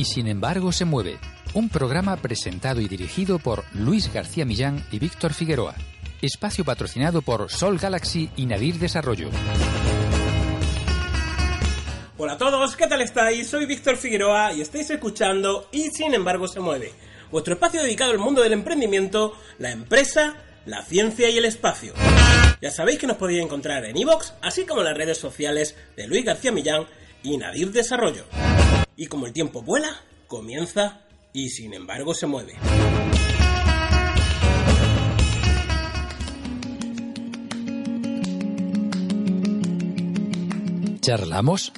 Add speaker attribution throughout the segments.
Speaker 1: y sin embargo se mueve. Un programa presentado y dirigido por Luis García Millán y Víctor Figueroa. Espacio patrocinado por Sol Galaxy y Nadir Desarrollo.
Speaker 2: Hola a todos, ¿qué tal estáis? Soy Víctor Figueroa y estáis escuchando Y sin embargo se mueve. Vuestro espacio dedicado al mundo del emprendimiento, la empresa, la ciencia y el espacio. Ya sabéis que nos podéis encontrar en iVoox, así como en las redes sociales de Luis García Millán y Nadir Desarrollo. Y como el tiempo vuela, comienza y sin embargo se mueve.
Speaker 1: ¿Charlamos?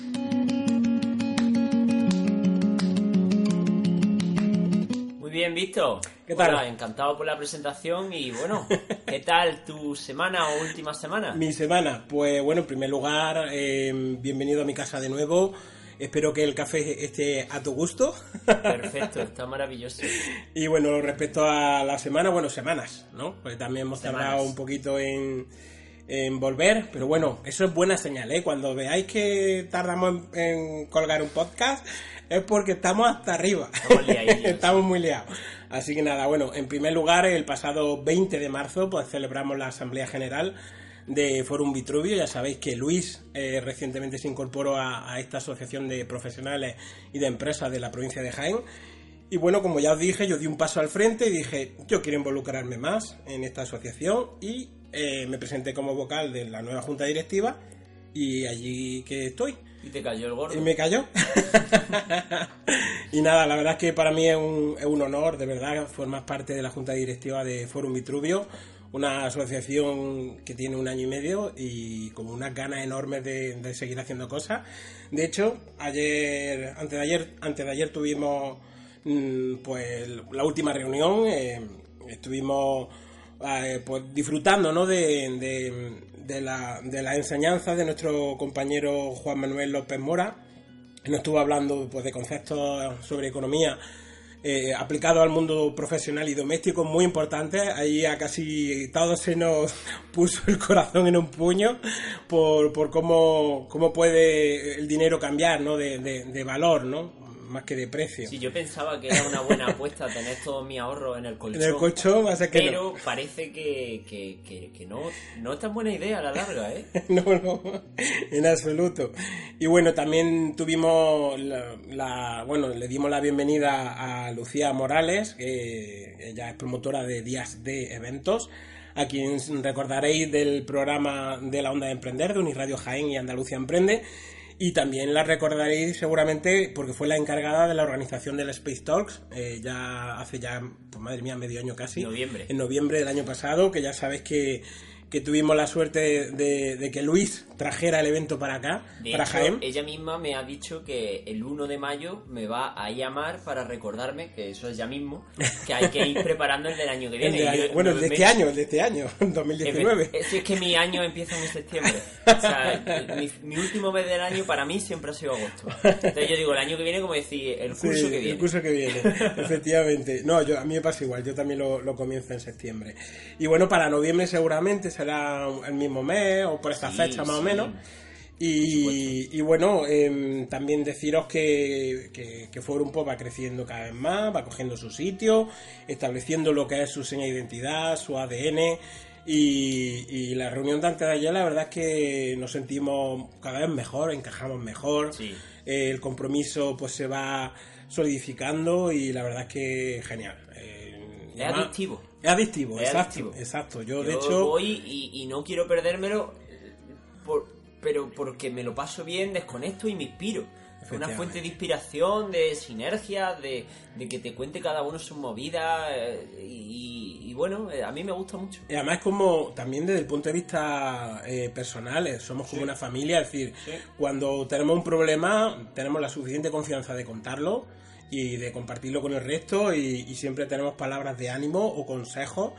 Speaker 3: Muy bien, Víctor.
Speaker 2: ¿Qué tal?
Speaker 3: Hola, encantado por la presentación y bueno, ¿qué tal tu semana o última semana?
Speaker 2: Mi semana, pues bueno, en primer lugar, eh, bienvenido a mi casa de nuevo. Espero que el café esté a tu gusto.
Speaker 3: Perfecto, está maravilloso.
Speaker 2: Y bueno, respecto a la semana, bueno, semanas, ¿no? Porque también hemos
Speaker 3: Semanas.
Speaker 2: tardado un poquito en, en volver, pero bueno, eso es buena señal, ¿eh? Cuando veáis que tardamos en, en colgar un podcast, es porque estamos hasta arriba.
Speaker 3: Estamos liadillos.
Speaker 2: estamos muy liados. Así que nada, bueno, en primer lugar, el pasado 20 de marzo, pues celebramos la Asamblea General de Forum Vitruvio. Ya sabéis que Luis eh, recientemente se incorporó a, a esta asociación de profesionales y de empresas de la provincia de Jaén. Y bueno, como ya os dije, yo di un paso al frente y dije, yo quiero involucrarme más en esta asociación y eh, me presenté como vocal de la nueva junta directiva y allí que estoy.
Speaker 3: Y te cayó el gordo.
Speaker 2: Y me cayó. y nada, la verdad es que para mí es un, es un honor, de verdad, formar parte de la junta directiva de Forum Vitruvio, una asociación que tiene un año y medio y con unas ganas enormes de, de seguir haciendo cosas. De hecho, ayer, antes de ayer, antes de ayer tuvimos mm, pues la última reunión, eh, estuvimos eh, pues disfrutando ¿no? de, de, de la, de la enseñanza de nuestro compañero Juan Manuel López Mora, nos estuvo hablando pues, de conceptos sobre economía eh, aplicados al mundo profesional y doméstico muy importantes. Ahí a casi todos se nos puso el corazón en un puño por, por cómo, cómo puede el dinero cambiar ¿no? de, de- de valor, ¿no? Más que de precio.
Speaker 3: Sí, yo pensaba que era una buena apuesta tener todos mis ahorros en el colchón.
Speaker 2: en el colchón va a ser que
Speaker 3: Pero parece que, que, que, que no, no es tan buena idea a la larga, ¿eh?
Speaker 2: no, no, en absoluto. Y bueno, también tuvimos la, la- bueno, le dimos la bienvenida a Lucía Morales, que ella es promotora de Días de Eventos, a quien recordaréis del programa de la Onda de Emprender de Uniradio Jaén y Andalucía Emprende. Y también la recordaréis seguramente porque fue la encargada de la organización del Space Talks, eh, ya hace ya, pues madre mía, medio año casi.
Speaker 3: Noviembre.
Speaker 2: En noviembre del año pasado, que ya sabéis que, que tuvimos la suerte de, de que Luis trajera el evento para acá,
Speaker 3: De
Speaker 2: para
Speaker 3: hecho,
Speaker 2: Jaén.
Speaker 3: ella misma me ha dicho que el 1 de mayo me va a llamar para recordarme, que eso es ya mismo, que hay que ir preparando el del año que viene.
Speaker 2: de
Speaker 3: yo-
Speaker 2: bueno, de este año, de este año, 2019.
Speaker 3: Es, es que mi año empieza en septiembre. O sea, mi, mi último mes del año para mí siempre ha sido agosto. Entonces yo digo, el año que viene, como decir, el curso
Speaker 2: Sí,
Speaker 3: que viene.
Speaker 2: El curso que viene, efectivamente. No, yo, a mí me pasa igual, yo también lo, lo comienzo en septiembre. Y bueno, para noviembre seguramente será el mismo mes o por esta
Speaker 3: Sí,
Speaker 2: fecha más o menos. Y, y bueno, em, también deciros que, que, que Forum Pop va creciendo cada vez más, va cogiendo su sitio, estableciendo lo que es su seña de identidad, su ADN. Y, y la reunión de antes de ayer, la verdad es que nos sentimos cada vez mejor, encajamos mejor.
Speaker 3: Sí.
Speaker 2: Eh, el compromiso pues se va solidificando y la verdad es que genial. Eh,
Speaker 3: Es adictivo.
Speaker 2: Es adictivo,
Speaker 3: Es
Speaker 2: exacto.
Speaker 3: adictivo.
Speaker 2: Exacto. Yo,
Speaker 3: Yo,
Speaker 2: de hecho,
Speaker 3: voy y, y no quiero perdérmelo, eh, por- pero porque me lo paso bien, desconecto y me inspiro. Es una fuente de inspiración, de sinergia, de, de que te cuente cada uno sus movidas. eh, y, y bueno, eh, a mí me gusta mucho.
Speaker 2: Y además como también desde el punto de vista eh, personal, somos como una familia, es decir,
Speaker 3: Sí.
Speaker 2: cuando tenemos un problema tenemos la suficiente confianza de contarlo y de compartirlo con el resto y, y siempre tenemos palabras de ánimo o consejos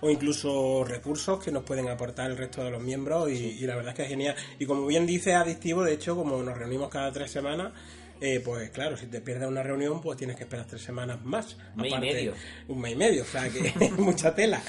Speaker 2: o incluso recursos que nos pueden aportar el resto de los miembros y, y la verdad es que es genial. Y como bien dice Adictivo, de hecho, como nos reunimos cada tres semanas, eh, pues claro, si te pierdes una reunión, pues tienes que esperar tres semanas más.
Speaker 3: Un mes y medio.
Speaker 2: Un mes y medio, o sea que mucha tela.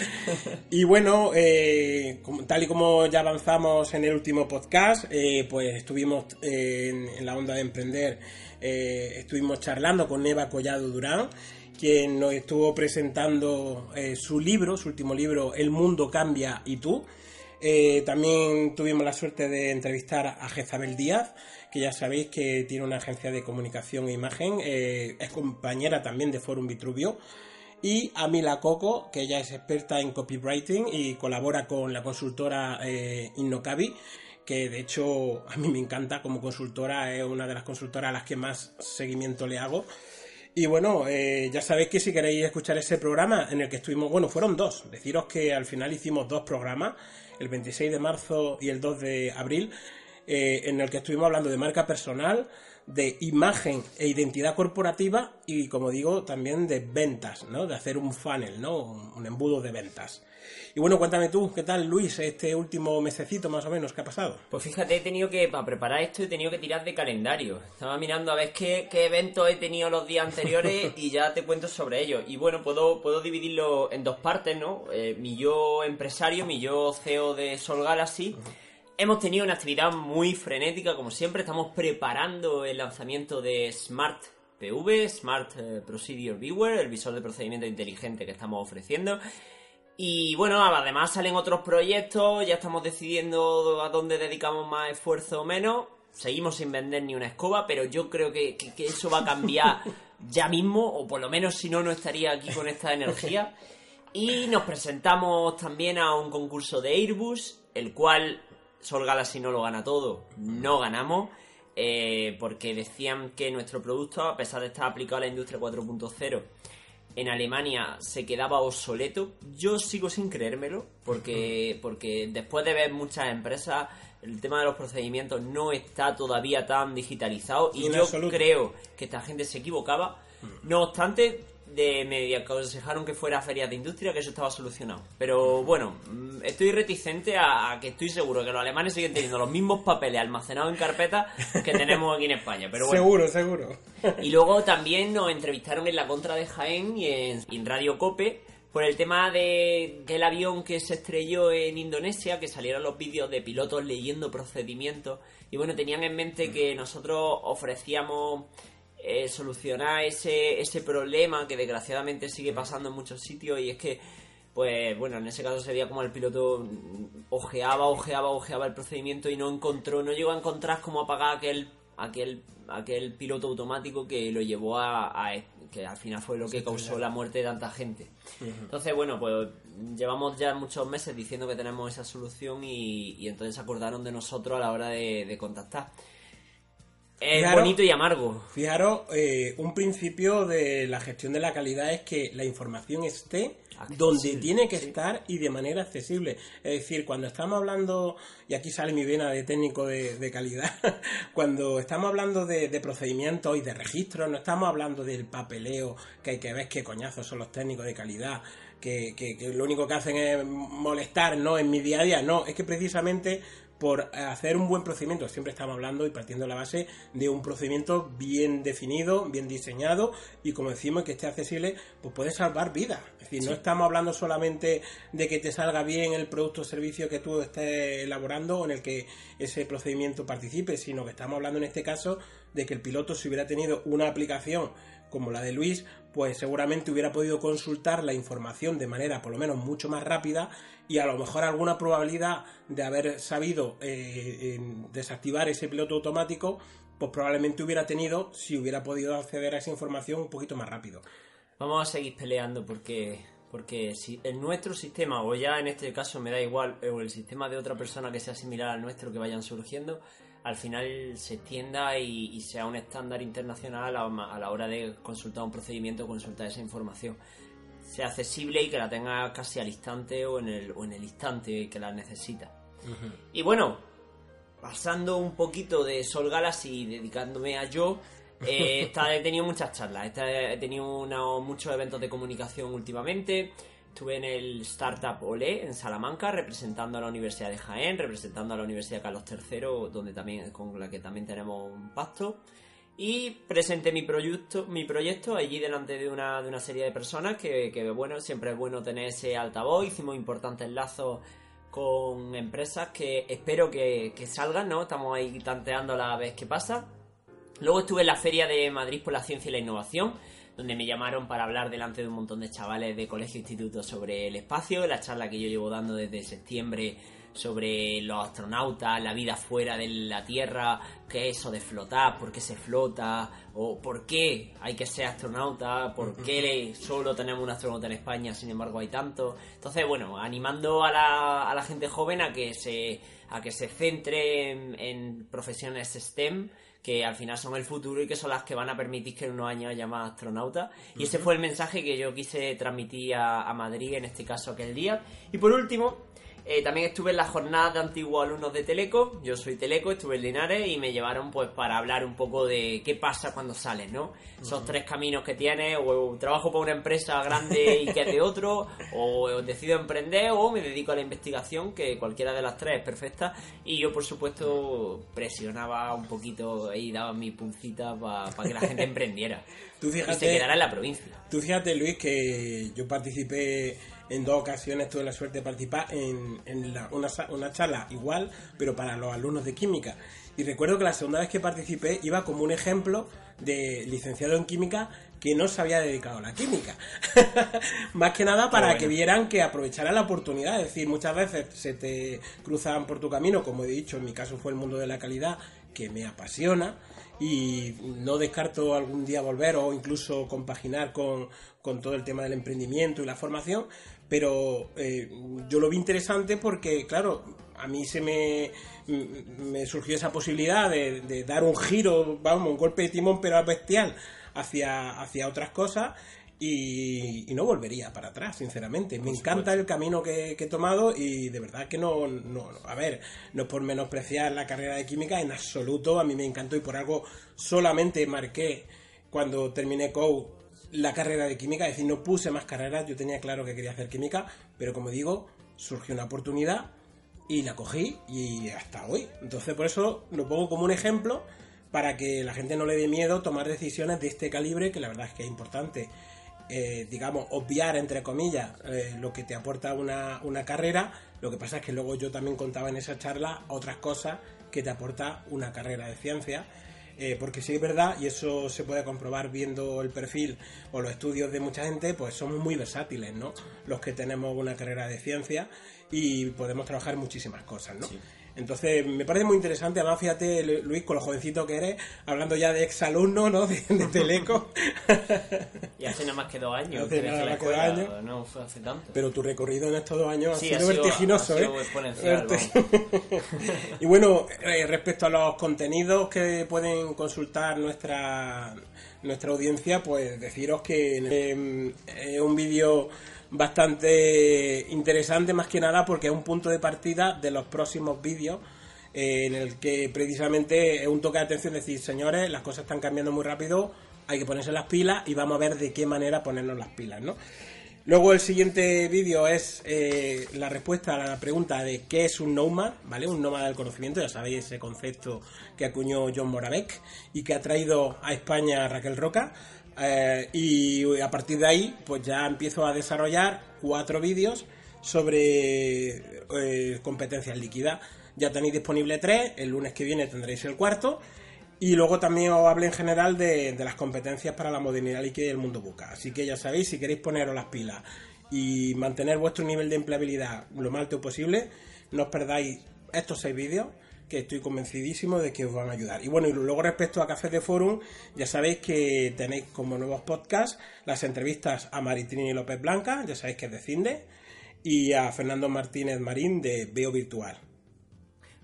Speaker 2: Y bueno, eh, tal y como ya avanzamos en el último podcast, eh, pues estuvimos en, en, la onda de emprender, estuvimos charlando con Eva Collado Durán quien nos estuvo presentando su libro, su último libro, El mundo cambia y tú. También tuvimos la suerte de entrevistar a Jezabel Díaz, que ya sabéis que tiene una agencia de comunicación e imagen, eh, es compañera también de Forum Vitruvio, y a Mila Coco, que ella es experta en copywriting y colabora con la consultora eh, Innocabi, que de hecho a mí me encanta como consultora, es una de las consultoras a las que más seguimiento le hago. Y bueno, eh, ya sabéis que si queréis escuchar ese programa en el que estuvimos, bueno, fueron dos. Deciros que al final hicimos dos programas, el 26 de marzo y el 2 de abril. Eh, en el que estuvimos hablando de marca personal, de imagen e identidad corporativa y, como digo, también de ventas, ¿no? De hacer un funnel, ¿no? Un, embudo de ventas. Y bueno, cuéntame tú, ¿qué tal Luis este último mesecito más o menos que ha pasado?
Speaker 3: Pues fíjate, he tenido que, para preparar esto, he tenido que tirar de calendario. Estaba mirando a ver qué, eventos he tenido los días anteriores y ya te cuento sobre ellos. Y bueno, puedo, puedo dividirlo en dos partes, ¿no? Eh, mi yo empresario, mi yo CEO de Sol Galaxy. Hemos tenido una actividad muy frenética, como siempre. Estamos preparando el lanzamiento de Smart PV, Smart eh, Procedure Viewer, el visor de procedimiento inteligente que estamos ofreciendo. Y bueno, además salen otros proyectos, ya estamos decidiendo a dónde dedicamos más esfuerzo o menos. Seguimos sin vender ni una escoba, pero yo creo que, que eso va a cambiar ya mismo, o por lo menos si no, no estaría aquí con esta energía. Y nos presentamos también a un concurso de Airbus, el cual Sol Galaxy no lo gana todo, no ganamos. Eh, porque decían que nuestro producto, a pesar de estar aplicado a la industria 4.0, en Alemania se quedaba obsoleto. Yo sigo sin creérmelo, porque, porque después de ver muchas empresas, el tema de los procedimientos no está todavía tan digitalizado y yo creo que esta gente se equivocaba. No obstante, de me aconsejaron que fuera a ferias de industria, que eso estaba solucionado. Pero bueno, mm, estoy reticente a, que estoy seguro que los alemanes siguen teniendo los mismos papeles almacenados en carpetas que tenemos aquí en España. Pero
Speaker 2: Seguro, seguro.
Speaker 3: Y luego también nos entrevistaron en la contra de Jaén y en, Radio Cope por el tema de, del avión que se estrelló en Indonesia, que salieron los vídeos de pilotos leyendo procedimientos. Y bueno, tenían en mente que nosotros ofrecíamos eh, solucionar ese, ese problema que desgraciadamente sigue pasando en muchos sitios y es que pues bueno, en ese caso sería como el piloto ojeaba, ojeaba, ojeaba el procedimiento y no encontró, no llegó a encontrar cómo apagar aquel aquel aquel piloto automático que lo llevó a, que al final fue lo que causó la muerte de tanta gente. Entonces, bueno, pues llevamos ya muchos meses diciendo que tenemos esa solución y, entonces acordaron de nosotros a la hora de contactar. Es bonito y amargo.
Speaker 2: Fijaros, eh, un principio de la gestión de la calidad es que la información esté donde tiene que estar y de manera accesible. Es decir, cuando estamos hablando, y aquí sale mi vena de técnico de, calidad, cuando estamos hablando de, procedimientos y de registros, no estamos hablando del papeleo, que hay que ver qué coñazos son los técnicos de calidad, que, que, que lo único que hacen es molestar, no en mi día a día, no, es que precisamente por hacer un buen procedimiento. Siempre estamos hablando y partiendo de la base de un procedimiento bien definido, bien diseñado y como decimos que esté accesible, pues puede salvar vidas. Es decir, no estamos hablando solamente de que te salga bien el producto o servicio que tú estés elaborando o en el que ese procedimiento participe, sino que estamos hablando en este caso de que el piloto si hubiera tenido una aplicación como la de Luis, pues seguramente hubiera podido consultar la información de manera por lo menos mucho más rápida y a lo mejor alguna probabilidad de haber sabido eh, desactivar ese piloto automático, pues probablemente hubiera tenido si hubiera podido acceder a esa información un poquito más rápido.
Speaker 3: Vamos a seguir peleando porque porque si en nuestro sistema, o ya en este caso me da igual, o el sistema de otra persona que sea similar al nuestro que vayan surgiendo, al final se extienda y, sea un estándar internacional a, la hora de consultar un procedimiento, consultar esa información. Sea accesible y que la tenga casi al instante o en el, o en el instante que la necesita. Y bueno, pasando un poquito de Sol Galaxy y dedicándome a yo, eh, he tenido muchas charlas, he tenido muchos eventos de comunicación últimamente. Estuve en el Startup Olé en Salamanca representando a la Universidad de Jaén, representando a la Universidad Carlos III, donde también, con la que también tenemos un pacto. y presenté mi proyecto, mi proyecto allí delante de una, de una serie de personas que, bueno, siempre es bueno tener ese altavoz, hicimos importantes lazos con empresas que espero que, que salgan, ¿no? Estamos ahí tanteando la vez que pasa. Luego estuve en la Feria de Madrid por la Ciencia y la Innovación, donde me llamaron para hablar delante de un montón de chavales de colegio e instituto sobre el espacio, la charla que yo llevo dando desde septiembre sobre los astronautas, la vida fuera de la Tierra, qué es eso de flotar, por qué se flota, o por qué hay que ser astronauta, por qué solo tenemos un astronauta en España, sin embargo hay tanto. Entonces, bueno, animando a la, a la gente joven a que se, a que se centre en, profesiones STEM que al final son el futuro y que son las que van a permitir que en unos años haya más astronautas. Y ese fue el mensaje que yo quise transmitir a, a Madrid, en este caso aquel día. Y por último, eh, también estuve en la jornada de antiguos alumnos de Teleco. Yo soy Teleco, estuve en Linares y me llevaron pues para hablar un poco de qué pasa cuando sales, ¿no? Esos tres caminos que tienes, o trabajo para una empresa grande y que de otro, o decido emprender, o me dedico a la investigación, que cualquiera de las tres es perfecta. Y yo, por supuesto, presionaba un poquito y daba mi puncita para que la gente emprendiera.
Speaker 2: Tú fíjate, y
Speaker 3: se quedara en la provincia.
Speaker 2: Tú fíjate, Luis, que yo participé en dos ocasiones tuve la suerte de participar en, una, charla igual, pero para los alumnos de química. Y recuerdo que la segunda vez que participé iba como un ejemplo de licenciado en química que no se había dedicado a la química. Más que nada para que vieran que aprovecharan la oportunidad. Es decir, muchas veces se te cruzan por tu camino, como he dicho, en mi caso fue el mundo de la calidad, que me apasiona y no descarto algún día volver o incluso compaginar con, con todo el tema del emprendimiento y la formación, pero eh, yo lo vi interesante porque, claro, a mí se me, me surgió esa posibilidad de, dar un giro, vamos, un golpe de timón, pero bestial, hacia, hacia otras cosas. Y, no volvería para atrás, sinceramente. Me encanta el camino que, he tomado y de verdad que no, no, a ver, no es por menospreciar la carrera de química, en absoluto, a mí me encantó y por algo solamente marqué cuando terminé COU la carrera de química, es decir, no puse más carreras, yo tenía claro que quería hacer química, pero como digo, surgió una oportunidad y la cogí y hasta hoy. Entonces por eso lo pongo como un ejemplo para que la gente no le dé miedo tomar decisiones de este calibre, que la verdad es que es importante, eh, digamos, obviar, entre comillas, eh, lo que te aporta una, una carrera. Lo que pasa es que luego yo también contaba en esa charla otras cosas que te aporta una carrera de ciencia eh, porque si es verdad, y eso se puede comprobar viendo el perfil o los estudios de mucha gente, pues somos muy versátiles, ¿no? Los que tenemos una carrera de ciencia y podemos trabajar muchísimas cosas, ¿no? Entonces, me parece muy interesante, además, fíjate, Luis, con lo jovencito que eres, hablando ya de exalumno, ¿no? De, Teleco.
Speaker 3: y hace nada más que dos años.
Speaker 2: Hace nada más que dos años.
Speaker 3: No fue hace tanto.
Speaker 2: Pero tu recorrido en estos dos años ha, sido vertiginoso,
Speaker 3: ¿eh?
Speaker 2: y bueno, eh, respecto a los contenidos que pueden consultar nuestra, nuestra audiencia, pues deciros que eh, es un vídeo bastante interesante más que nada porque es un punto de partida de los próximos vídeos eh, en el que precisamente es un toque de atención decir, señores, las cosas están cambiando muy rápido, hay que ponerse las pilas y vamos a ver de qué manera ponernos las pilas, ¿no? Luego el siguiente vídeo es eh, la respuesta a la pregunta de qué es un nomad, ¿vale? Un nómada del conocimiento, ya sabéis ese concepto que acuñó John Moravec y que ha traído a España Raquel Roca. Eh, y a partir de ahí, pues ya empiezo a desarrollar cuatro vídeos sobre eh, competencias líquidas. Ya tenéis disponible tres, el lunes que viene tendréis el cuarto. Y luego también os hablo en general de, las competencias para la modernidad líquida y el mundo buca. Así que ya sabéis, si queréis poneros las pilas y mantener vuestro nivel de empleabilidad lo más alto posible, no os perdáis estos seis vídeos que estoy convencidísimo de que os van a ayudar. Y bueno, y luego respecto a Café de Forum, ya sabéis que tenéis como nuevos podcasts las entrevistas a Maritrini López Blanca, ya sabéis que es de Cinde, y a Fernando Martínez Marín de Veo Virtual.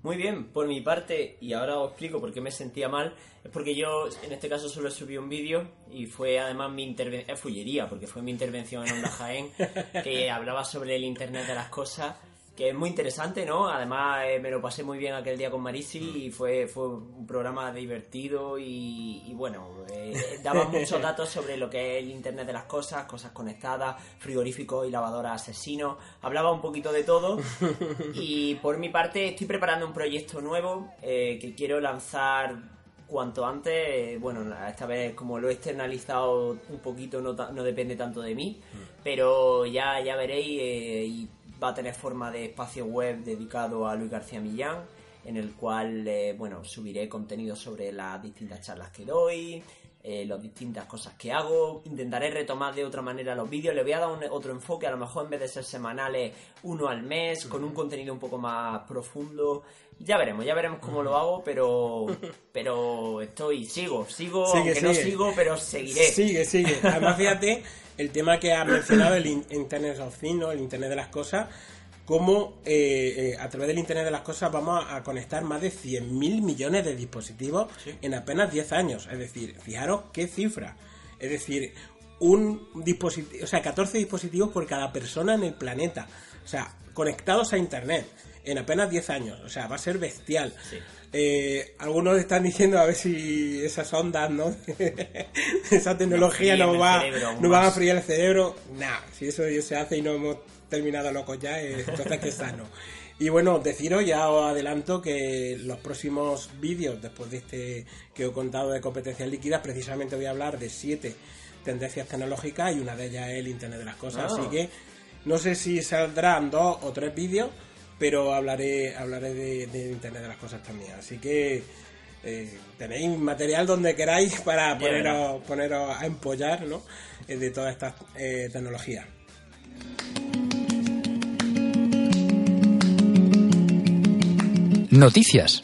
Speaker 3: Muy bien, por mi parte, y ahora os explico por qué me sentía mal, es porque yo en este caso solo subí un vídeo y fue además mi intervención, es fullería, porque fue mi intervención en Onda Jaén, que hablaba sobre el Internet de las Cosas que es muy interesante, ¿no? Además eh, me lo pasé muy bien aquel día con Marisi y fue, fue un programa divertido y, bueno, eh, daba muchos datos sobre lo que es el Internet de las Cosas, cosas conectadas, frigoríficos y lavadoras asesinos, hablaba un poquito de todo y por mi parte estoy preparando un proyecto nuevo eh, que quiero lanzar cuanto antes, bueno, esta vez como lo he externalizado un poquito, no, no depende tanto de mí, mm. pero ya, ya veréis, eh, y va a tener forma de espacio web dedicado a Luis García Millán, en el cual, eh, bueno, subiré contenido sobre las distintas charlas que doy, eh, las distintas cosas que hago. Intentaré retomar de otra manera los vídeos. Le voy a dar otro enfoque, a lo mejor en vez de ser semanales, uno al mes, con un contenido un poco más profundo. Ya veremos, ya veremos cómo lo hago, pero pero estoy, sigo, sigo, aunque no sigo, pero seguiré.
Speaker 2: Sigue, sigue. Además, fíjate, el tema que has mencionado, el Internet of Things, el Internet de las cosas, cómo eh, eh, a través del Internet de las Cosas vamos a, conectar más de 100.000 millones de dispositivos en apenas 10 años. Es decir, fijaros qué cifra. Es decir, un dispositivo, o sea, 14 dispositivos por cada persona en el planeta. O sea, conectados a Internet en apenas 10 años. O sea, va a ser bestial. Eh, algunos están diciendo a ver si esas ondas, ¿no? Esa tecnología nos va, nos va a fríar el cerebro. Nah, si eso se hace y no hemos terminado locos ya, eh, entonces que sano. Y bueno, deciros, ya os adelanto que los próximos vídeos, después de este que os he contado de competencias líquidas, precisamente voy a hablar de siete tendencias tecnológicas y una de ellas es el Internet de las Cosas. Así ah. que no sé si saldrán dos o tres vídeos, pero hablaré, hablaré de, Internet de las Cosas también. Así que eh, tenéis material donde queráis para poneros, poneros a empollar ¿no? Eh, de todas estas tecnologías.
Speaker 1: Noticias.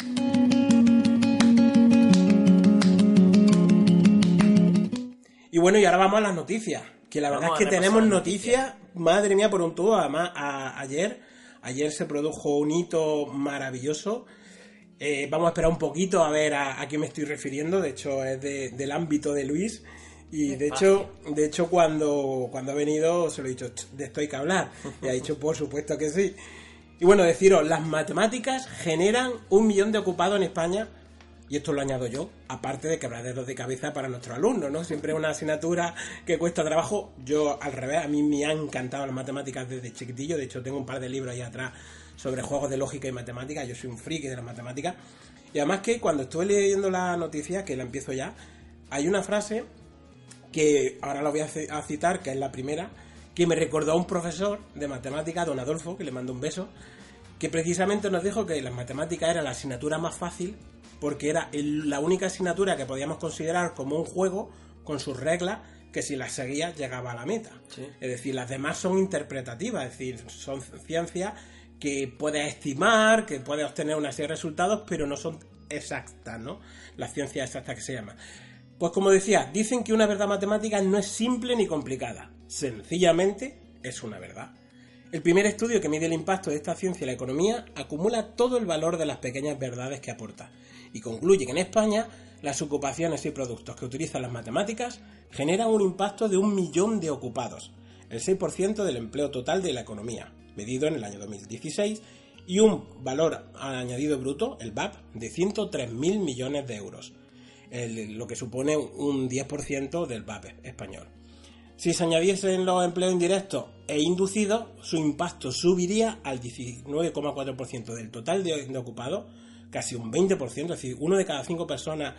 Speaker 2: Y bueno, y ahora vamos a las noticias. Que la verdad es que tenemos noticias, madre mía, por un tubo. Además, ayer, ayer se produjo un hito maravilloso. Eh, vamos a esperar un poquito a ver a, a qué me estoy refiriendo. De hecho, es del ámbito de Luis. Y de hecho, de hecho cuando, cuando ha venido se lo he dicho, de esto hay que hablar. Y ha dicho, por supuesto que sí. Y bueno, deciros, las matemáticas generan un millón de ocupados en España, y esto lo añado yo, aparte de quebraderos de cabeza para nuestros alumnos, ¿no? Siempre es una asignatura que cuesta trabajo. Yo, al revés, a mí me han encantado las matemáticas desde chiquitillo, de hecho tengo un par de libros ahí atrás sobre juegos de lógica y matemáticas, yo soy un friki de las matemáticas. Y además que cuando estuve leyendo la noticia, que la empiezo ya, hay una frase que ahora la voy a citar, que es la primera, que me recordó a un profesor de matemática, don Adolfo, que le mando un beso, que precisamente nos dijo que las matemáticas era la asignatura más fácil porque era la única asignatura que podíamos considerar como un juego con sus reglas que si las seguías llegaba a la meta. Es decir, las demás son interpretativas, es decir, son ciencias que puedes estimar, que puedes obtener una serie de resultados, pero no son exactas, ¿no? La ciencia exacta que se llama. Pues como decía, dicen que una verdad matemática no es simple ni complicada, sencillamente es una verdad. El primer estudio que mide el impacto de esta ciencia en la economía acumula todo el valor de las pequeñas verdades que aporta y concluye que en España las ocupaciones y productos que utilizan las matemáticas generan un impacto de un millón de ocupados, el 6% del empleo total de la economía, medido en el año 2016, y un valor añadido bruto, el VAP, de 103.000 millones de euros, lo que supone un 10% del VAP español. Si se añadiesen los empleos indirectos e inducidos, su impacto subiría al 19,4% del total de, ocupados, casi un 20%, es decir, uno de cada cinco personas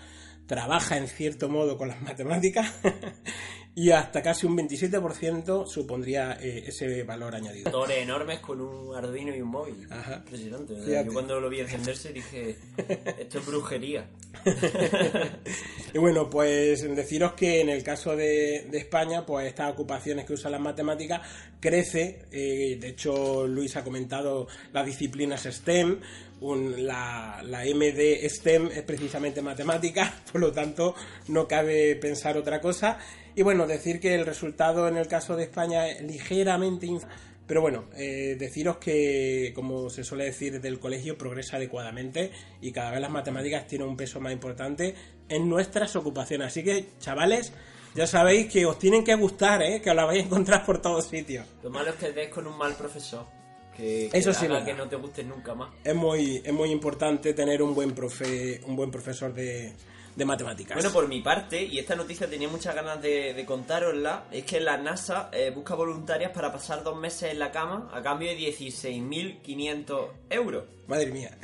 Speaker 2: trabaja en cierto modo con las matemáticas y hasta casi un 27% supondría eh, ese valor añadido.
Speaker 3: Torres enormes con un Arduino y un móvil. Ajá. Impresionante. Yo cuando lo vi encenderse dije, esto es brujería.
Speaker 2: y bueno, pues deciros que en el caso de, España, pues estas ocupaciones que usan las matemáticas crece. Eh, de hecho, Luis ha comentado las disciplinas STEM. La, la MD STEM es precisamente matemática, por lo tanto no cabe pensar otra cosa. Y bueno, decir que el resultado en el caso de España es ligeramente... Pero bueno, eh, deciros que, como se suele decir desde el colegio, progresa adecuadamente y cada vez las matemáticas tienen un peso más importante en nuestras ocupaciones. Así que, chavales, ya sabéis que os tienen que gustar, ¿eh? que os la vais a encontrar por todos sitios.
Speaker 3: Lo malo es que des con un mal profesor. Que, Eso sí, que no te guste nunca más.
Speaker 2: Es muy, es muy importante tener un buen profe, un buen profesor de, de matemáticas.
Speaker 3: Bueno, por mi parte, y esta noticia tenía muchas ganas de, de contárosla, es que la NASA eh, busca voluntarias para pasar dos meses en la cama a cambio de 16.500 euros.
Speaker 2: Madre mía.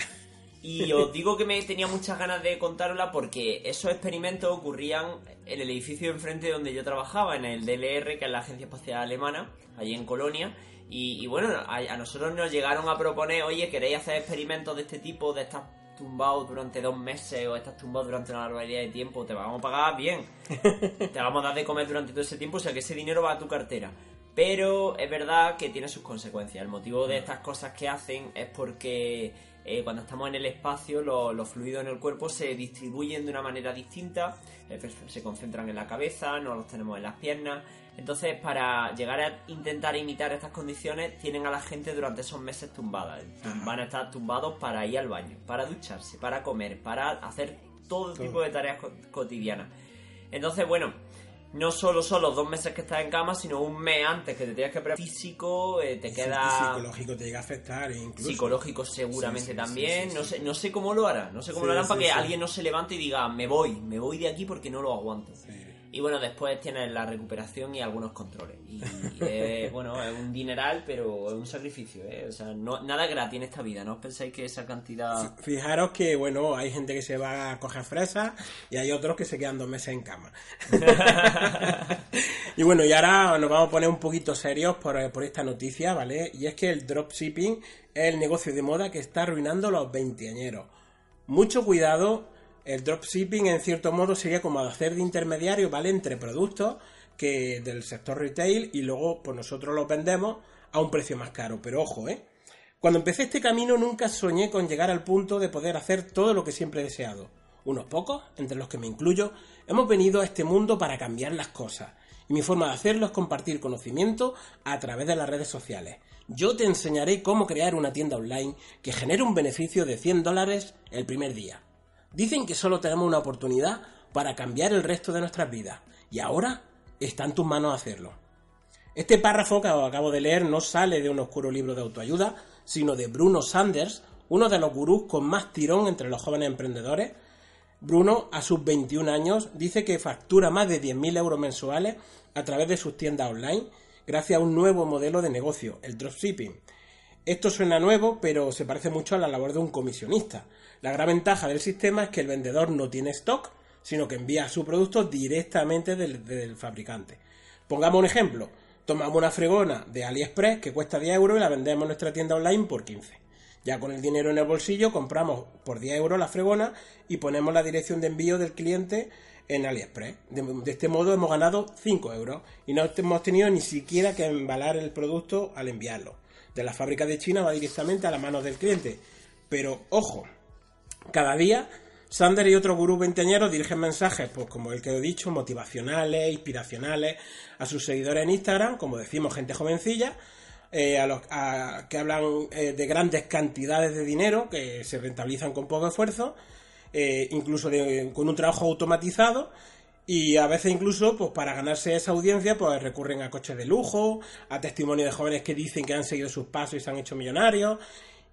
Speaker 3: Y os digo que me tenía muchas ganas de contarla porque esos experimentos ocurrían en el edificio de enfrente donde yo trabajaba, en el DLR, que es la Agencia Espacial Alemana, allí en Colonia. Y, bueno, a, a, nosotros nos llegaron a proponer, oye, ¿queréis hacer experimentos de este tipo, de estar tumbado durante dos meses o estás tumbado durante una barbaridad de tiempo? Te vamos a pagar bien. te vamos a dar de comer durante todo ese tiempo, o sea que ese dinero va a tu cartera. Pero es verdad que tiene sus consecuencias. El motivo de estas cosas que hacen es porque eh, cuando estamos en el espacio los fluidos en el cuerpo se distribuyen de una manera distinta, eh, se concentran en la cabeza, no los tenemos en las piernas. Entonces, para llegar a intentar imitar estas condiciones, tienen a la gente durante esos meses tumbadas. Van a estar tumbados para ir al baño, para ducharse, para comer, para hacer todo tipo de tareas cotidianas. Entonces, bueno, no solo son los dos meses que estás en cama, sino un mes antes que te tienes que preparar físico, eh, te queda...
Speaker 2: Psicológico te llega a afectar incluso.
Speaker 3: Psicológico seguramente también. no sé no sé cómo lo hará. No sé cómo lo harán para que alguien no se levante y diga, me voy, me voy de aquí porque no lo aguanto. Y bueno, después tienes la recuperación y algunos controles. Y, bueno, es un dineral, pero es un sacrificio, ¿eh? O sea, no, nada gratis en esta vida, no os pensáis que esa cantidad...
Speaker 2: Fijaros que, bueno, hay gente que se va a coger fresas y hay otros que se quedan dos meses en cama. y bueno, y ahora nos vamos a poner un poquito serios por, por esta noticia, ¿vale? Y es que el dropshipping es el negocio de moda que está arruinando los veinteañeros. Mucho cuidado el dropshipping, en cierto modo, sería como hacer de intermediario, ¿vale? Entre productos que del sector retail y luego, pues nosotros los vendemos a un precio más caro. Pero ojo, ¿eh? Cuando empecé este camino nunca soñé con llegar al punto de poder hacer todo lo que siempre he deseado. Unos pocos, entre los que me incluyo, hemos venido a este mundo para cambiar las cosas. Y mi forma de hacerlo es compartir conocimiento a través de las redes sociales. Yo te enseñaré cómo crear una tienda online que genere un beneficio de 100 dólares el primer día. Dicen que solo tenemos una oportunidad para cambiar el resto de nuestras vidas. Y ahora está en tus manos hacerlo. Este párrafo que acabo de leer no sale de un oscuro libro de autoayuda, sino de Bruno Sanders, uno de los gurús con más tirón entre los jóvenes emprendedores. Bruno, a sus 21 años, dice que factura más de 10.000 euros mensuales a través de sus tiendas online gracias a un nuevo modelo de negocio, el dropshipping. Esto suena nuevo, pero se parece mucho a la labor de un comisionista. La gran ventaja del sistema es que el vendedor no tiene stock, sino que envía su producto directamente del, fabricante. Pongamos un ejemplo. Tomamos una fregona de AliExpress que cuesta 10 euros y la vendemos en nuestra tienda online por 15. Ya con el dinero en el bolsillo compramos por 10 euros la fregona y ponemos la dirección de envío del cliente en AliExpress. De, de, este modo hemos ganado 5 euros y no hemos tenido ni siquiera que embalar el producto al enviarlo. De la fábrica de China va directamente a las manos del cliente. Pero ojo, cada día, Sander y otros gurús veinteañeros dirigen mensajes, pues como el que he dicho, motivacionales, inspiracionales, a sus seguidores en Instagram, como decimos, gente jovencilla, eh, a los que hablan eh, de grandes cantidades de dinero que se rentabilizan con poco esfuerzo, eh, incluso con un trabajo automatizado. Y a veces incluso, pues para ganarse esa audiencia, pues recurren a coches de lujo, a testimonios de jóvenes que dicen que han seguido sus pasos y se han hecho millonarios.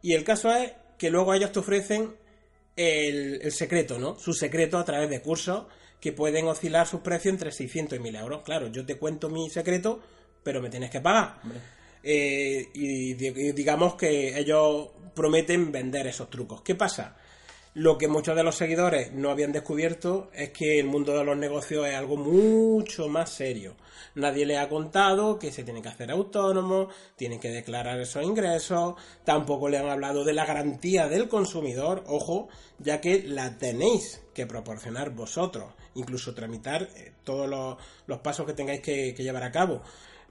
Speaker 2: Y el caso es que luego ellos te ofrecen el, secreto, ¿no? Su secreto a través de cursos que pueden oscilar sus precios entre 600 y 1000 euros. Claro, yo te cuento mi secreto, pero me tienes que pagar. Eh, y digamos que ellos prometen vender esos trucos. ¿Qué pasa? Lo que muchos de los seguidores no habían descubierto es que el mundo de los negocios es algo mucho más serio. Nadie le ha contado que se tiene que hacer autónomo, tienen que declarar esos ingresos, tampoco le han hablado de la garantía del consumidor, ojo, ya que la tenéis que proporcionar vosotros, incluso tramitar eh, todos los, pasos que tengáis que, llevar a cabo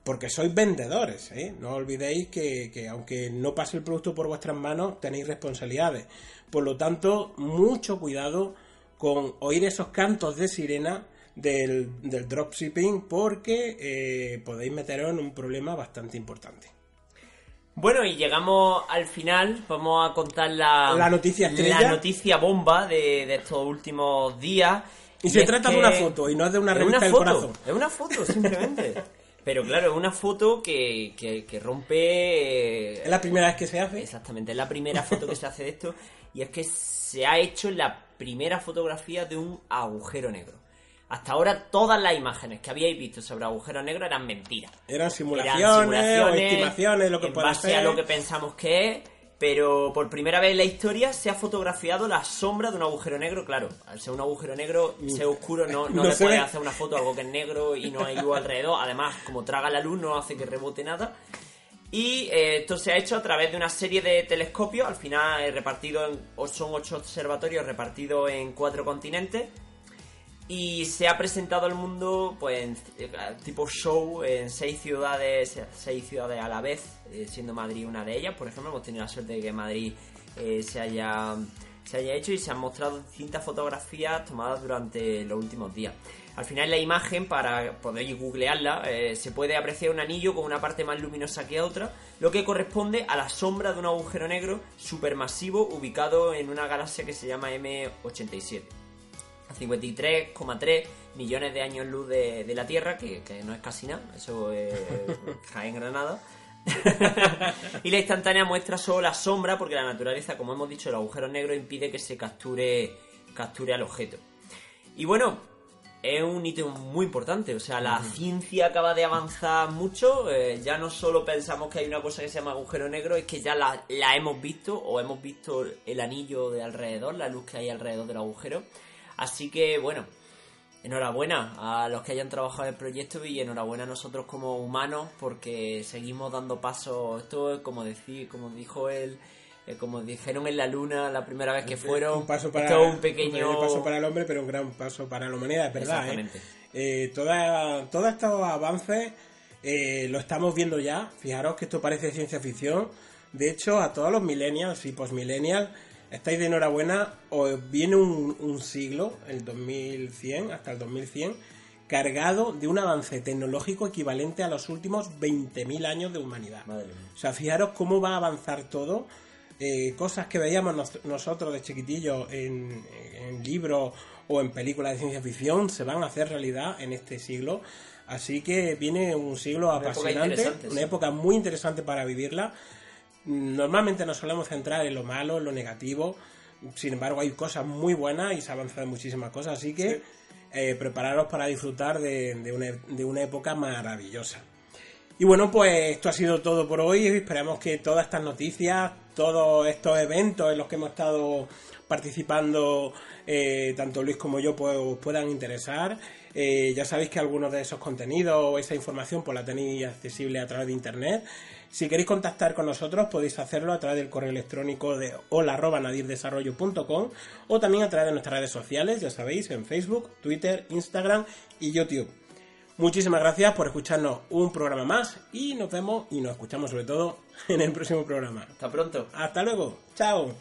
Speaker 2: porque sois vendedores, ¿eh? no olvidéis que, que, aunque no pase el producto por vuestras manos, tenéis responsabilidades. Por lo tanto, mucho cuidado con oír esos cantos de sirena del, dropshipping porque eh, podéis meteros en un problema bastante importante.
Speaker 3: Bueno, y llegamos al final. Vamos a contar la,
Speaker 2: la noticia
Speaker 3: La noticia bomba de, estos últimos días.
Speaker 2: Y, se trata de una foto y no es de una revista del corazón.
Speaker 3: Es una foto, simplemente. Pero claro, es una foto que, que, rompe...
Speaker 2: Es la primera vez que se hace.
Speaker 3: Exactamente, es la primera foto que se hace de esto. Y es que se ha hecho la primera fotografía de un agujero negro. Hasta ahora todas las imágenes que habíais visto sobre agujeros negros eran mentiras.
Speaker 2: Eran simulaciones, o estimaciones, lo que
Speaker 3: en base a lo que pensamos que es. Pero por primera vez en la historia se ha fotografiado la sombra de un agujero negro, claro. Al ser un agujero negro, ser oscuro, no, no,
Speaker 2: No
Speaker 3: le puedes hacer una foto a algo que es negro y no hay luz alrededor. Además, como traga la luz, no hace que rebote nada. Y eh, esto se ha hecho a través de una serie de telescopios, al final eh, repartido en, son ocho observatorios repartidos en cuatro continentes. Y se ha presentado al mundo, pues, eh, tipo show en seis ciudades, seis ciudades a la vez, eh, siendo Madrid una de ellas. Por ejemplo, hemos tenido la suerte de que Madrid eh, se haya se haya hecho y se han mostrado distintas fotografías tomadas durante los últimos días. Al final la imagen, para poder googlearla, se puede apreciar un anillo con una parte más luminosa que otra, lo que corresponde a la sombra de un agujero negro supermasivo ubicado en una galaxia que se llama M87 a 53,3 millones de años luz de, de la Tierra, que, que no es casi nada, eso es Jaén Granada. y la instantánea muestra solo la sombra, porque la naturaleza, como hemos dicho, el agujero negro impide que se capture, capture al objeto. Y bueno, es un hito muy importante, o sea, la ciencia acaba de avanzar mucho, eh, ya no solo pensamos que hay una cosa que se llama agujero negro, es que ya la, la hemos visto, o hemos visto el anillo de alrededor, la luz que hay alrededor del agujero. Así que bueno, enhorabuena a los que hayan trabajado en el proyecto y enhorabuena a nosotros como humanos porque seguimos dando pasos. Esto es como decir, como dijo él, eh, como dijeron en la luna la primera vez que fueron.
Speaker 2: un paso para,
Speaker 3: esto un pequeño
Speaker 2: un paso para el hombre, pero un gran paso para la humanidad, es verdad. ¿eh?
Speaker 3: Exactamente.
Speaker 2: Eh, toda- todos estos avances eh, lo estamos viendo ya. Fijaros que esto parece ciencia ficción. De hecho, a todos los millennials y postmillennials, estáis de enhorabuena. Os viene un, un siglo, el 2100, hasta el 2100, cargado de un avance tecnológico equivalente a los últimos 20.000 años de humanidad.
Speaker 3: Madre mía.
Speaker 2: O sea, fijaros cómo va a avanzar todo. Eh, cosas que veíamos nos- nosotros de chiquitillos en, en libros o en películas de ciencia ficción se van a hacer realidad en este siglo. Así que viene un siglo
Speaker 3: Una
Speaker 2: apasionante, una época muy interesante para vivirla. Normalmente nos solemos centrar en lo malo, en lo negativo. Sin embargo, hay cosas muy buenas y se ha avanzado en muchísimas cosas. Así que eh, prepararos para disfrutar de, de una, de una época maravillosa. Y bueno, pues esto ha sido todo por hoy. Esperamos que todas estas noticias, todos estos eventos en los que hemos estado participando, eh, tanto Luis como yo, pues os puedan interesar. Eh, ya sabéis que algunos de esos contenidos o esa información pues la tenéis accesible a través de internet. Si queréis contactar con nosotros podéis hacerlo a través del correo electrónico de hola@nadirdesarrollo.com o también a través de nuestras redes sociales, ya sabéis, en Facebook, Twitter, Instagram y YouTube. Muchísimas gracias por escucharnos un programa más y nos vemos y nos escuchamos sobre todo en el próximo programa.
Speaker 3: Hasta pronto.
Speaker 2: Hasta luego. Chao.